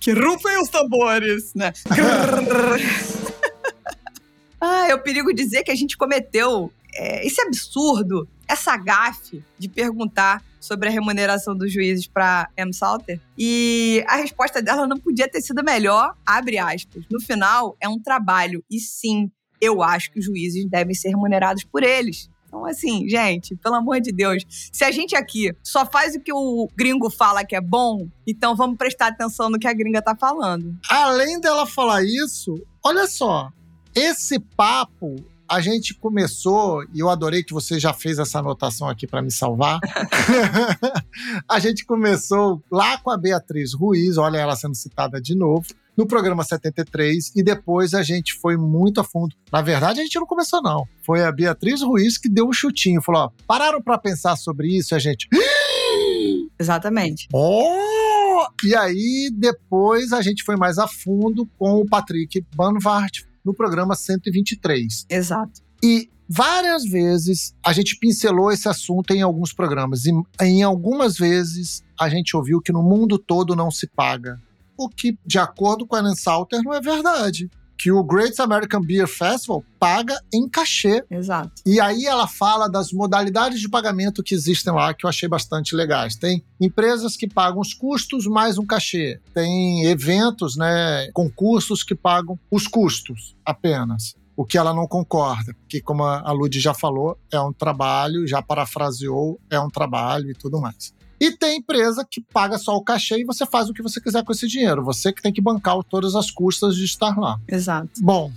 Que rufem os tambores, né? ah, é o perigo dizer que a gente cometeu é, esse absurdo, essa gafe de perguntar sobre a remuneração dos juízes para M. Salter. E a resposta dela não podia ter sido melhor, abre aspas. No final, é um trabalho e sim, eu acho que os juízes devem ser remunerados por eles. Então, assim, gente, pelo amor de Deus, se a gente aqui só faz o que o gringo fala que é bom, então vamos prestar atenção no que a gringa tá falando. Além dela falar isso, olha só, esse papo a gente começou, e eu adorei que você já fez essa anotação aqui para me salvar. a gente começou lá com a Beatriz Ruiz, olha ela sendo citada de novo, no programa 73, e depois a gente foi muito a fundo. Na verdade, a gente não começou, não. Foi a Beatriz Ruiz que deu um chutinho, falou: ó, pararam para pensar sobre isso, e a gente. Exatamente. Oh! E aí, depois a gente foi mais a fundo com o Patrick Banvart, no programa 123. Exato. E várias vezes a gente pincelou esse assunto em alguns programas. E em algumas vezes a gente ouviu que no mundo todo não se paga. O que, de acordo com a Ann Salter, não é verdade. Que o Great American Beer Festival paga em cachê. Exato. E aí ela fala das modalidades de pagamento que existem lá, que eu achei bastante legais. Tem empresas que pagam os custos mais um cachê. Tem eventos, né, concursos que pagam os custos apenas. O que ela não concorda, que como a Lud já falou, é um trabalho, já parafraseou, é um trabalho e tudo mais. E tem empresa que paga só o cachê e você faz o que você quiser com esse dinheiro. Você que tem que bancar todas as custas de estar lá. Exato. Bom.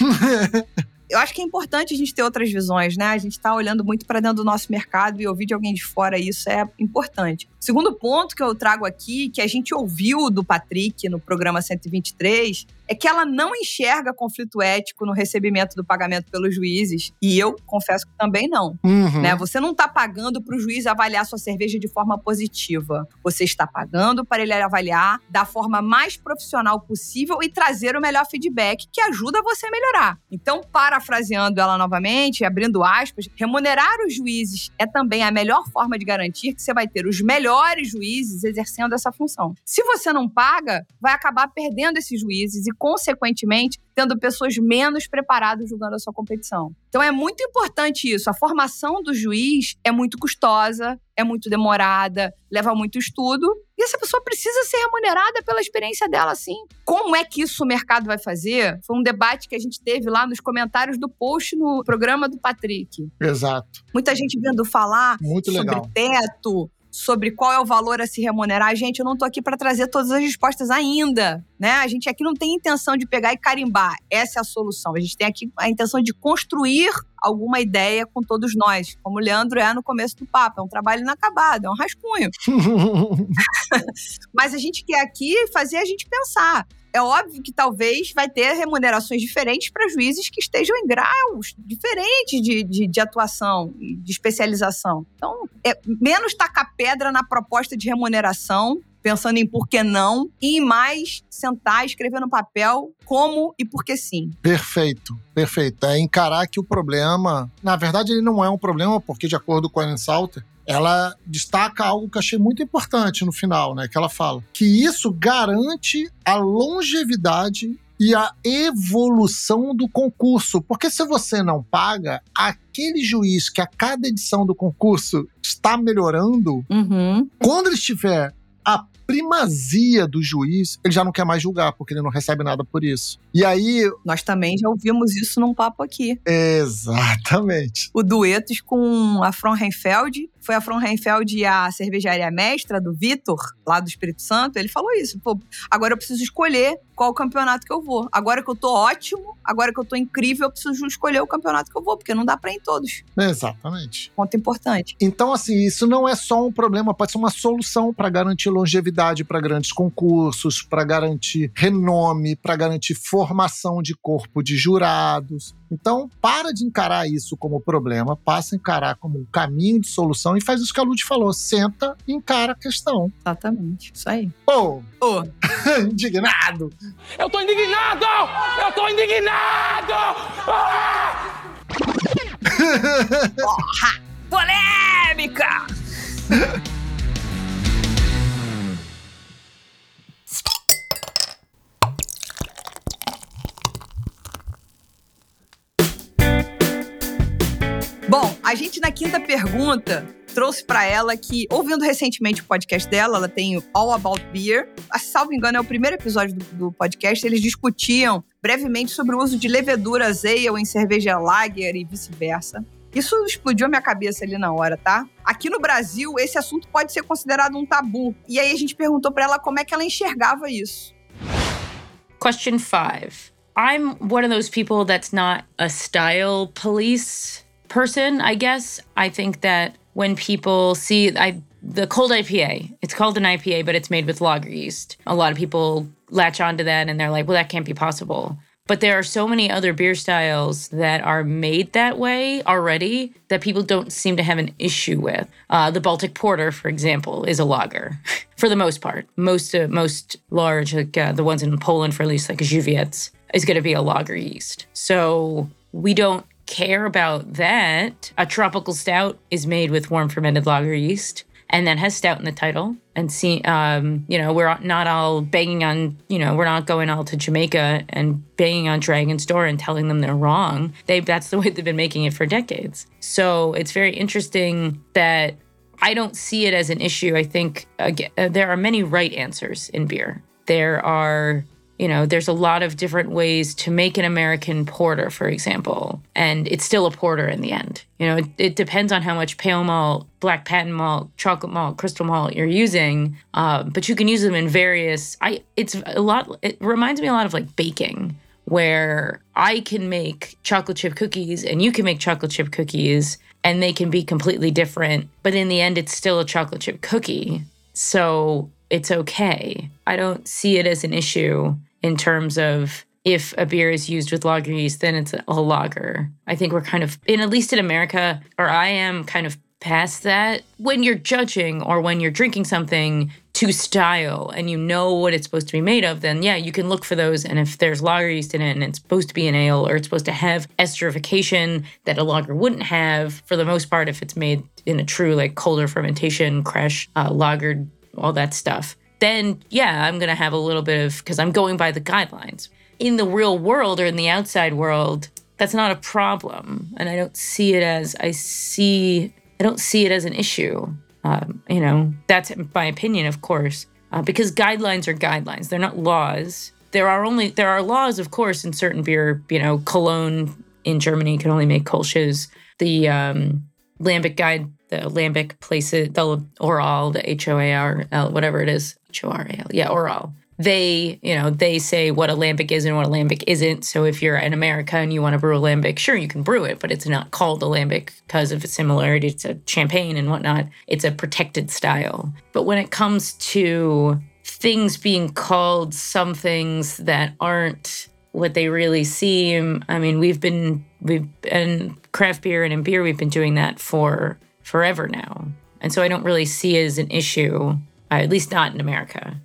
eu acho que é importante a gente ter outras visões, né? A gente está olhando muito para dentro do nosso mercado e ouvir de alguém de fora isso é importante. Segundo ponto que eu trago aqui, que a gente ouviu do Patrick no programa 123, é que ela não enxerga conflito ético no recebimento do pagamento pelos juízes. E eu confesso que também não. Uhum. Né? Você não está pagando para o juiz avaliar sua cerveja de forma positiva. Você está pagando para ele avaliar da forma mais profissional possível e trazer o melhor feedback que ajuda você a melhorar. Então, parafraseando ela novamente, abrindo aspas, remunerar os juízes é também a melhor forma de garantir que você vai ter os melhores juízes exercendo essa função. Se você não paga, vai acabar perdendo esses juízes e consequentemente, tendo pessoas menos preparadas julgando a sua competição. Então é muito importante isso. A formação do juiz é muito custosa, é muito demorada, leva muito estudo. E essa pessoa precisa ser remunerada pela experiência dela, sim. Como é que isso o mercado vai fazer? Foi um debate que a gente teve lá nos comentários do post no programa do Patrick. Exato. Muita gente vendo falar muito sobre legal. teto, sobre qual é o valor a se remunerar. Gente, eu não tô aqui para trazer todas as respostas ainda, né? A gente aqui não tem intenção de pegar e carimbar. Essa é a solução. A gente tem aqui a intenção de construir alguma ideia com todos nós, como o Leandro é no começo do papo. É um trabalho inacabado, é um rascunho. Mas a gente quer aqui fazer a gente pensar. É óbvio que talvez vai ter remunerações diferentes para juízes que estejam em graus diferentes de, de, de atuação, de especialização. Então, é menos tacar pedra na proposta de remuneração pensando em por que não, e mais sentar e escrever no papel como e por que sim. Perfeito, perfeito. É encarar que o problema, na verdade, ele não é um problema, porque, de acordo com a Anne Salter, ela destaca algo que eu achei muito importante no final, né? Que ela fala que isso garante a longevidade e a evolução do concurso. Porque se você não paga, aquele juiz que a cada edição do concurso está melhorando, uhum. quando ele estiver a primazia do juiz, ele já não quer mais julgar, porque ele não recebe nada por isso. E aí. Nós também já ouvimos isso num papo aqui. Exatamente. O duetos com a From Reinfeld. Foi a From Reinfeld e a cervejaria mestra do Vitor, lá do Espírito Santo. Ele falou isso. Pô, agora eu preciso escolher qual campeonato que eu vou. Agora que eu tô ótimo, agora que eu tô incrível, eu preciso escolher o campeonato que eu vou, porque não dá pra ir em todos. Exatamente. Ponto importante. Então, assim, isso não é só um problema, pode ser uma solução para garantir longevidade para grandes concursos, para garantir renome, para garantir formação de corpo de jurados. Então, para de encarar isso como problema, passa a encarar como um caminho de solução e faz isso que a Lud falou. Senta e encara a questão. Exatamente. Isso aí. Ô! Ô! indignado! Eu tô indignado! Eu tô indignado! Ah! Porra! Polêmica! a gente na quinta pergunta trouxe para ela que, ouvindo recentemente o podcast dela, ela tem o All About Beer. A, salvo engano, é o primeiro episódio do, do, podcast. Eles discutiam brevemente sobre o uso de leveduras ale em cerveja lager e vice-versa. Isso explodiu a minha cabeça ali na hora, tá? Aqui no Brasil, esse assunto pode ser considerado um tabu. E aí a gente perguntou para ela como é que ela enxergava isso. Question five. I'm one of those people that's not a style police person, I guess. I think that when people see I the cold IPA, it's called an IPA, but it's made with lager yeast. A lot of people latch onto that and they're like, well, that can't be possible. But there are so many other beer styles that are made that way already that people don't seem to have an issue with. Uh, the Baltic Porter, for example, is a lager for the most part. Most uh, most large, like uh, the ones in Poland, for at least like Juviets, is going to be a lager yeast. So we don't care about that. A tropical stout is made with warm fermented lager yeast. and that has stout in the title. And see, um, you know, we're not all banging on, you know, we're not going all to Jamaica and banging on Dragon's Door and telling them they're wrong. They that's the way they've been making it for decades. So it's very interesting that I don't see it as an issue. I think uh, there are many right answers in beer. There are you know, there's a lot of different ways to make an American porter, for example, and it's still a porter in the end. You know, it, it depends on how much pale malt, black patent malt, chocolate malt, crystal malt you're using, uh, but you can use them in various. I it's a lot. It reminds me a lot of like baking, where I can make chocolate chip cookies and you can make chocolate chip cookies, and they can be completely different, but in the end, it's still a chocolate chip cookie. So it's okay. I don't see it as an issue in terms of if a beer is used with lager yeast, then it's a lager. I think we're kind of, in at least in America, or I am kind of past that. When you're judging or when you're drinking something to style and you know what it's supposed to be made of, then yeah, you can look for those. And if there's lager yeast in it and it's supposed to be an ale or it's supposed to have esterification that a lager wouldn't have, for the most part, if it's made in a true like colder fermentation, crash, uh, lagered, all that stuff then yeah, I'm going to have a little bit of, because I'm going by the guidelines. In the real world or in the outside world, that's not a problem. And I don't see it as, I see, I don't see it as an issue. Um, you know, that's my opinion, of course, uh, because guidelines are guidelines. They're not laws. There are only, there are laws, of course, in certain beer, you know, Cologne in Germany can only make Kolsch's. The um, Lambic guide, the Lambic places, the Oral, the H O A R L, whatever it is, H O R A L. Yeah, oral. They, you know, they say what a lambic is and what a lambic isn't. So if you're in America and you want to brew a lambic, sure you can brew it, but it's not called a lambic because of its similarity to champagne and whatnot. It's a protected style. But when it comes to things being called some things that aren't what they really seem, I mean, we've been we've in craft beer and in beer we've been doing that for forever now. And so I don't really see it as an issue at least not in America.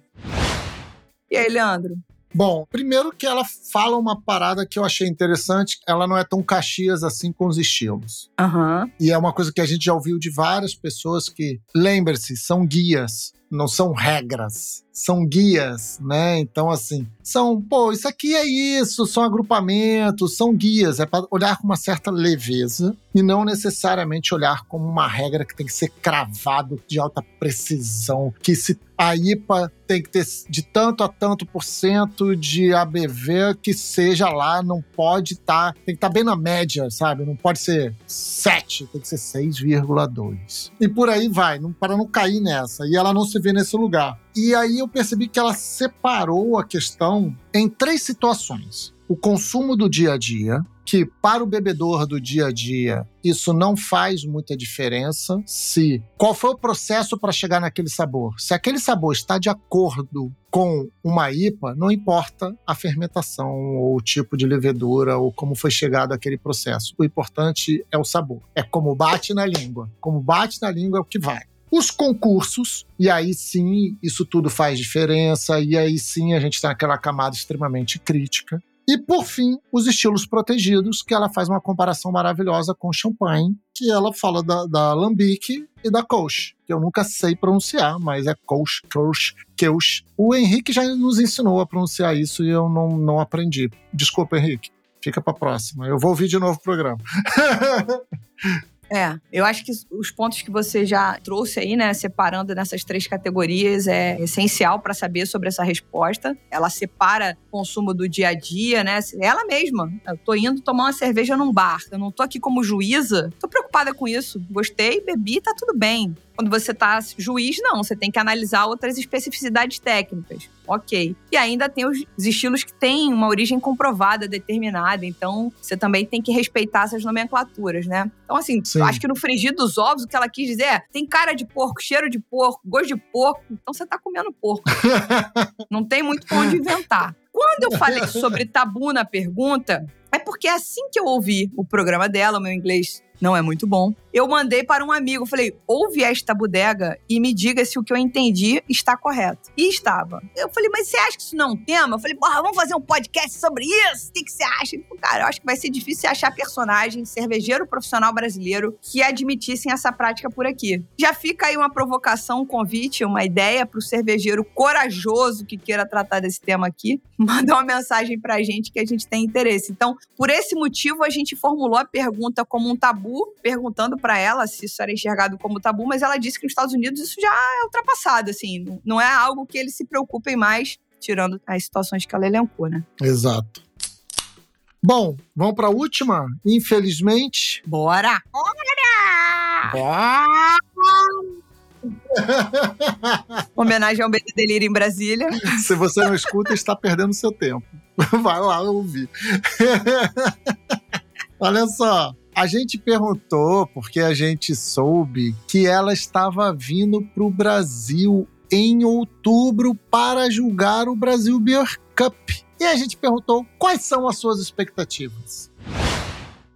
E aí, Leandro? Bom, primeiro que ela fala uma parada que eu achei interessante, ela não é tão caxias assim com os estilos. Uhum. E é uma coisa que a gente já ouviu de várias pessoas que, lembre-se, são guias, não são regras são guias, né? Então, assim, são, pô, isso aqui é isso, são agrupamentos, são guias, é para olhar com uma certa leveza e não necessariamente olhar como uma regra que tem que ser cravado de alta precisão, que se a IPA tem que ter de tanto a tanto por cento de ABV que seja lá, não pode estar, tá, tem que estar tá bem na média, sabe? Não pode ser 7, tem que ser 6,2. E por aí vai, não, para não cair nessa. E ela não se vê nesse lugar. E aí eu percebi que ela separou a questão em três situações. O consumo do dia a dia, que para o bebedor do dia a dia isso não faz muita diferença se qual foi o processo para chegar naquele sabor. Se aquele sabor está de acordo com uma IPA, não importa a fermentação ou o tipo de levedura ou como foi chegado aquele processo. O importante é o sabor. É como bate na língua. Como bate na língua é o que vai os concursos, e aí sim isso tudo faz diferença, e aí sim a gente está naquela camada extremamente crítica. E por fim, os estilos protegidos, que ela faz uma comparação maravilhosa com champanhe, que ela fala da, da Lambic e da Kolsch, que eu nunca sei pronunciar, mas é Kolsch, Kolsch, Kelsch. O Henrique já nos ensinou a pronunciar isso e eu não, não aprendi. Desculpa, Henrique. Fica para próxima. Eu vou ouvir de novo o programa. É, eu acho que os pontos que você já trouxe aí, né, separando nessas três categorias, é essencial para saber sobre essa resposta. Ela separa o consumo do dia a dia, né? Ela mesma. Eu tô indo tomar uma cerveja num bar. Eu não tô aqui como juíza. Tô preocupada com isso. Gostei, bebi, tá tudo bem. Quando você tá juiz, não, você tem que analisar outras especificidades técnicas. Ok. E ainda tem os estilos que têm uma origem comprovada, determinada. Então, você também tem que respeitar essas nomenclaturas, né? Então, assim, Sim. acho que no frigir dos ovos, o que ela quis dizer é: tem cara de porco, cheiro de porco, gosto de porco. Então, você tá comendo porco. não tem muito pra onde inventar. Quando eu falei sobre tabu na pergunta, é porque é assim que eu ouvi o programa dela, o meu inglês não é muito bom. Eu mandei para um amigo, falei, ouve esta bodega e me diga se o que eu entendi está correto. E estava. Eu falei, mas você acha que isso não é um tema? Eu falei, porra, vamos fazer um podcast sobre isso? O que, que você acha? Ele falou, cara, eu acho que vai ser difícil achar personagem, cervejeiro profissional brasileiro que admitissem essa prática por aqui. Já fica aí uma provocação, um convite, uma ideia para o cervejeiro corajoso que queira tratar desse tema aqui, mandar uma mensagem para a gente que a gente tem interesse. Então, por esse motivo, a gente formulou a pergunta como um tabu, perguntando para ela se isso era enxergado como tabu, mas ela disse que nos Estados Unidos isso já é ultrapassado, assim, não é algo que eles se preocupem mais, tirando as situações que ela elencou, né? Exato. Bom, vamos para a última, infelizmente. Bora! Homenagem ao BT Delírio em Brasília. Se você não escuta, está perdendo seu tempo. Vai lá ouvir. Olha só, a gente perguntou porque a gente soube que ela estava vindo para o Brasil em outubro para julgar o Brasil Beer Cup. E a gente perguntou quais são as suas expectativas.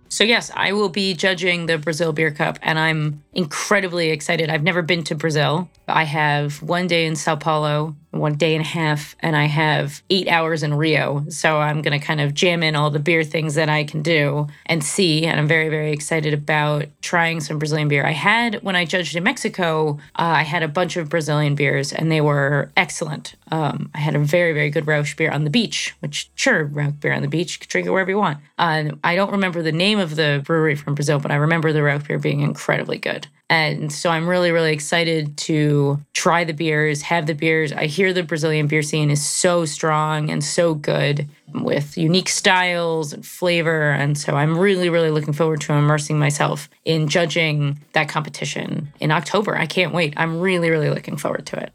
So, yes, I will be judging the Brazil Beer Cup, and I'm incredibly excited. I've never been to Brazil. I have one day in Sao Paulo, one day and a half, and I have eight hours in Rio. So, I'm going to kind of jam in all the beer things that I can do and see. And I'm very, very excited about trying some Brazilian beer. I had, when I judged in Mexico, uh, I had a bunch of Brazilian beers, and they were excellent. Um, I had a very, very good Rauch beer on the beach, which, sure, Rauch beer on the beach, you can drink it wherever you want. Uh, I don't remember the name of the brewery from Brazil, but I remember the Rauch beer being incredibly good. And so I'm really, really excited to try the beers, have the beers. I hear the Brazilian beer scene is so strong and so good with unique styles and flavor. And so I'm really, really looking forward to immersing myself in judging that competition in October. I can't wait. I'm really, really looking forward to it.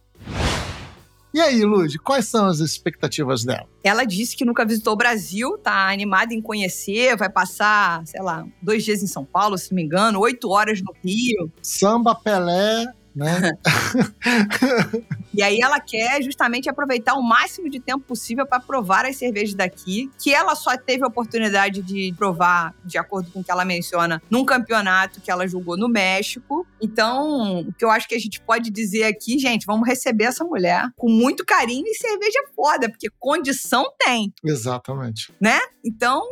E aí, Lud, quais são as expectativas dela? Ela disse que nunca visitou o Brasil, tá animada em conhecer, vai passar, sei lá, dois dias em São Paulo, se não me engano, oito horas no Rio. Samba Pelé, né? E aí ela quer justamente aproveitar o máximo de tempo possível para provar as cervejas daqui, que ela só teve a oportunidade de provar, de acordo com o que ela menciona, num campeonato que ela jogou no México. Então, o que eu acho que a gente pode dizer aqui, gente, vamos receber essa mulher com muito carinho e cerveja foda, porque condição tem, Exatamente. né? Então,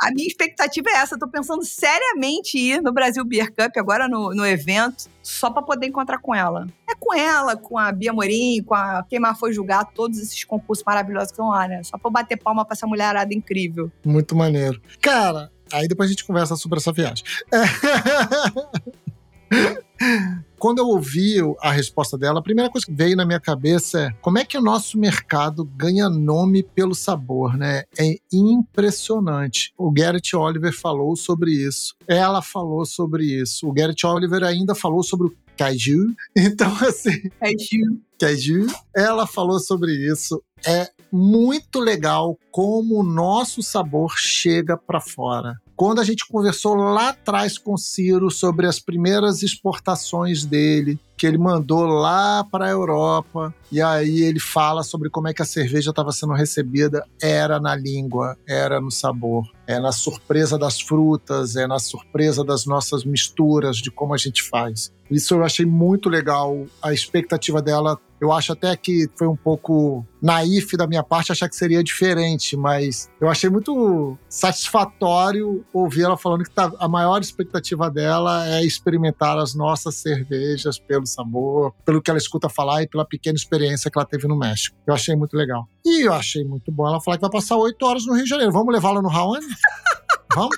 a minha expectativa é essa. Tô pensando seriamente ir no Brasil Beer Cup agora no, no evento, só para poder encontrar com ela. É com ela, com a Bia Morim, com a Quem Mais Foi Julgar, todos esses concursos maravilhosos que estão lá, né? Só pra eu bater palma pra essa mulherada incrível. Muito maneiro. Cara, aí depois a gente conversa sobre essa viagem. Quando eu ouvi a resposta dela, a primeira coisa que veio na minha cabeça é como é que o nosso mercado ganha nome pelo sabor, né? É impressionante. O Garrett Oliver falou sobre isso. Ela falou sobre isso. O Garrett Oliver ainda falou sobre o Kaiju. Então, assim, Gil. Kaiju, ela falou sobre isso. É muito legal como o nosso sabor chega para fora. Quando a gente conversou lá atrás com Ciro sobre as primeiras exportações dele, que ele mandou lá para a Europa, e aí ele fala sobre como é que a cerveja estava sendo recebida, era na língua, era no sabor, é na surpresa das frutas, é na surpresa das nossas misturas, de como a gente faz. Isso eu achei muito legal, a expectativa dela eu acho até que foi um pouco naif da minha parte achar que seria diferente, mas eu achei muito satisfatório ouvir ela falando que tá- a maior expectativa dela é experimentar as nossas cervejas pelo sabor, pelo que ela escuta falar e pela pequena experiência que ela teve no México. Eu achei muito legal. E eu achei muito bom ela falar que vai passar oito horas no Rio de Janeiro. Vamos levá-la no Raoni? Vamos?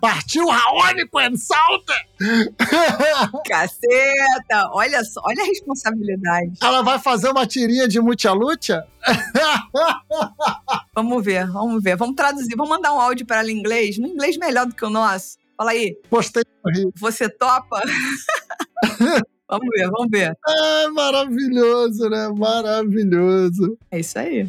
Partiu Raoni, Salta! Caceta! Olha só, olha a responsabilidade. Ela vai fazer uma tirinha de mucha-lucha? Vamos ver, vamos ver. Vamos traduzir, vamos mandar um áudio para ela em inglês, no inglês melhor do que o nosso. Fala aí, Postei no Rio. você topa? Vamos ver, vamos ver. É maravilhoso, né? Maravilhoso. É isso aí.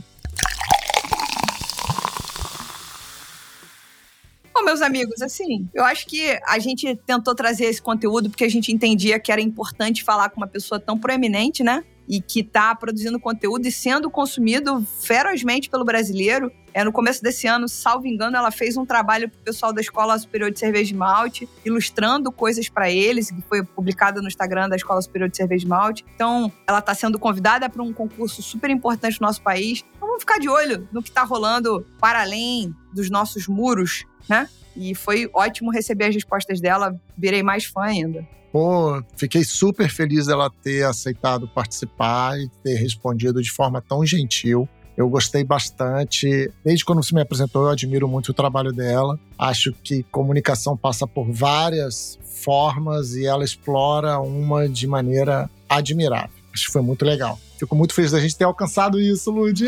Bom, meus amigos, assim, eu acho que a gente tentou trazer esse conteúdo porque a gente entendia que era importante falar com uma pessoa tão proeminente, né? E que está produzindo conteúdo e sendo consumido ferozmente pelo brasileiro. É, no começo desse ano, salvo engano, ela fez um trabalho para o pessoal da Escola Superior de Cerveja de Malte, ilustrando coisas para eles, que foi publicado no Instagram da Escola Superior de Cerveja de Malte. Então, ela está sendo convidada para um concurso super importante no nosso país. Então, vamos ficar de olho no que está rolando para além dos nossos muros, né? E foi ótimo receber as respostas dela, virei mais fã ainda. Pô, fiquei super feliz dela ter aceitado participar e ter respondido de forma tão gentil. Eu gostei bastante. Desde quando você me apresentou, eu admiro muito o trabalho dela. Acho que comunicação passa por várias formas e ela explora uma de maneira admirável. Acho que foi muito legal. Fico muito feliz da gente ter alcançado isso, Lud.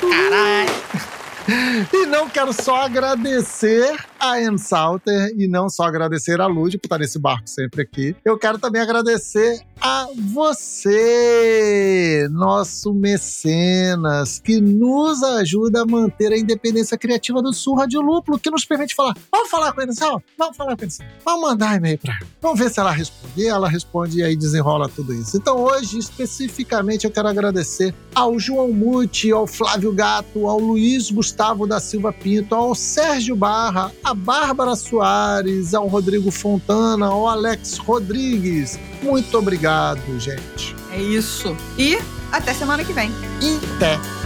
Caralho! E não quero só agradecer a Ann Salter e não só agradecer a Lud por estar nesse barco sempre aqui. Eu quero também agradecer a você, nosso mecenas, que nos ajuda a manter a independência criativa do Surra de Lúpulo, que nos permite falar. Vamos falar com a Sal? Vamos falar com a Sal. Vamos mandar e-mail para ela. Vamos ver se ela responder. Ela responde e aí desenrola tudo isso. Então hoje, especificamente, eu quero agradecer ao João Muti, ao Flávio Gato, ao Luiz Gustavo da Silva Pinto, ao Sérgio Barra, a Bárbara Soares, ao Rodrigo Fontana, ao Alex Rodrigues. Muito obrigado, gente. É isso. E até semana que vem. Até.